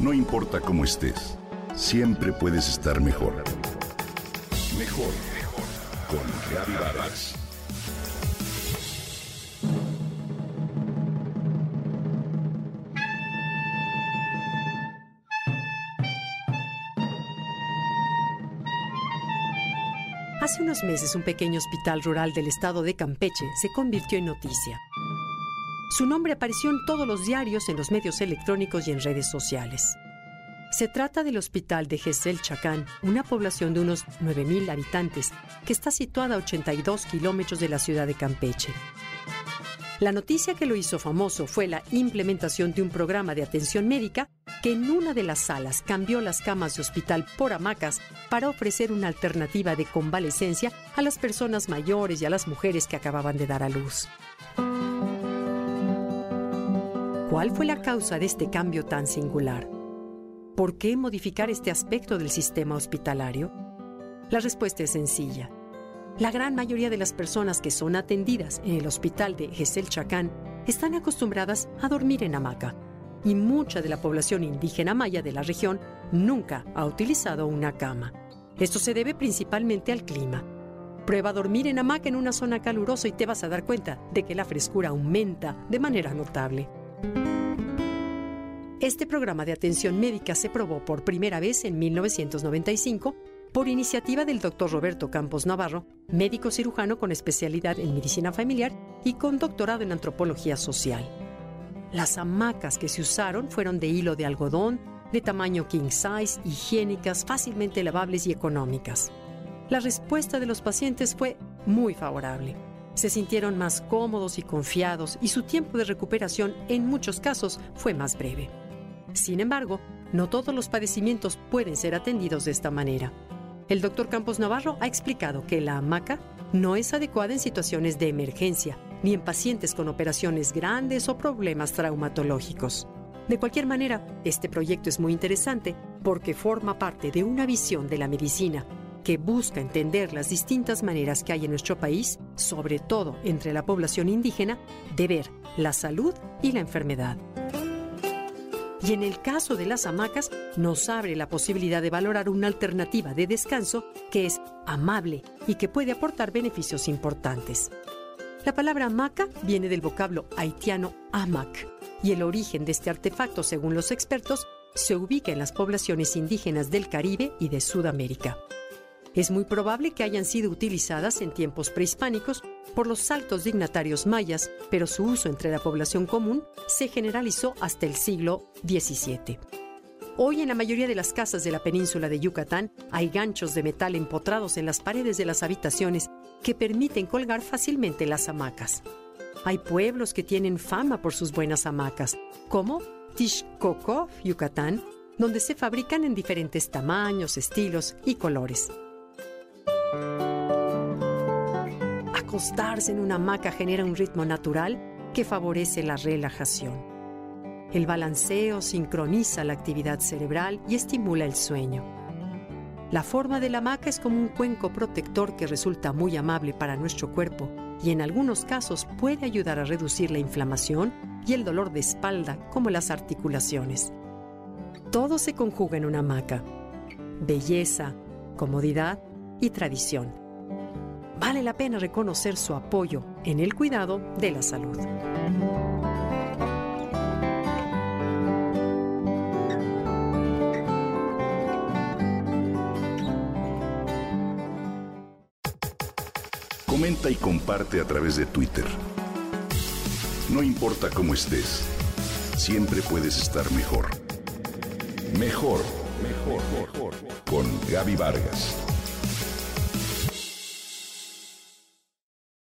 No importa cómo estés, siempre puedes estar mejor. Mejor, mejor. Con Reavivadas. Hace unos meses un pequeño hospital rural del estado de Campeche se convirtió en noticia. Su nombre apareció en todos los diarios, en los medios electrónicos y en redes sociales. Se trata del Hospital de Gesel Chacán, una población de unos 9.000 habitantes que está situada a 82 kilómetros de la ciudad de Campeche. La noticia que lo hizo famoso fue la implementación de un programa de atención médica que en una de las salas cambió las camas de hospital por hamacas para ofrecer una alternativa de convalecencia a las personas mayores y a las mujeres que acababan de dar a luz. ¿Cuál fue la causa de este cambio tan singular? ¿Por qué modificar este aspecto del sistema hospitalario? La respuesta es sencilla. La gran mayoría de las personas que son atendidas en el hospital de Gesel Chacán están acostumbradas a dormir en hamaca y mucha de la población indígena maya de la región nunca ha utilizado una cama. Esto se debe principalmente al clima. Prueba dormir en hamaca en una zona calurosa y te vas a dar cuenta de que la frescura aumenta de manera notable. Este programa de atención médica se probó por primera vez en 1995 por iniciativa del doctor Roberto Campos Navarro, médico cirujano con especialidad en medicina familiar y con doctorado en antropología social. Las hamacas que se usaron fueron de hilo de algodón, de tamaño king size, higiénicas, fácilmente lavables y económicas. La respuesta de los pacientes fue muy favorable. Se sintieron más cómodos y confiados y su tiempo de recuperación en muchos casos fue más breve. Sin embargo, no todos los padecimientos pueden ser atendidos de esta manera. El doctor Campos Navarro ha explicado que la hamaca no es adecuada en situaciones de emergencia, ni en pacientes con operaciones grandes o problemas traumatológicos. De cualquier manera, este proyecto es muy interesante porque forma parte de una visión de la medicina que busca entender las distintas maneras que hay en nuestro país, sobre todo entre la población indígena, de ver la salud y la enfermedad. Y en el caso de las hamacas, nos abre la posibilidad de valorar una alternativa de descanso que es amable y que puede aportar beneficios importantes. La palabra hamaca viene del vocablo haitiano hamac y el origen de este artefacto, según los expertos, se ubica en las poblaciones indígenas del Caribe y de Sudamérica. Es muy probable que hayan sido utilizadas en tiempos prehispánicos por los altos dignatarios mayas, pero su uso entre la población común se generalizó hasta el siglo XVII. Hoy en la mayoría de las casas de la península de Yucatán hay ganchos de metal empotrados en las paredes de las habitaciones que permiten colgar fácilmente las hamacas. Hay pueblos que tienen fama por sus buenas hamacas, como Tishkokov, Yucatán, donde se fabrican en diferentes tamaños, estilos y colores. Acostarse en una hamaca genera un ritmo natural que favorece la relajación. El balanceo sincroniza la actividad cerebral y estimula el sueño. La forma de la hamaca es como un cuenco protector que resulta muy amable para nuestro cuerpo y en algunos casos puede ayudar a reducir la inflamación y el dolor de espalda como las articulaciones. Todo se conjuga en una hamaca. Belleza, comodidad y tradición vale la pena reconocer su apoyo en el cuidado de la salud. Comenta y comparte a través de Twitter. No importa cómo estés, siempre puedes estar mejor. Mejor, mejor, mejor. Con Gaby Vargas.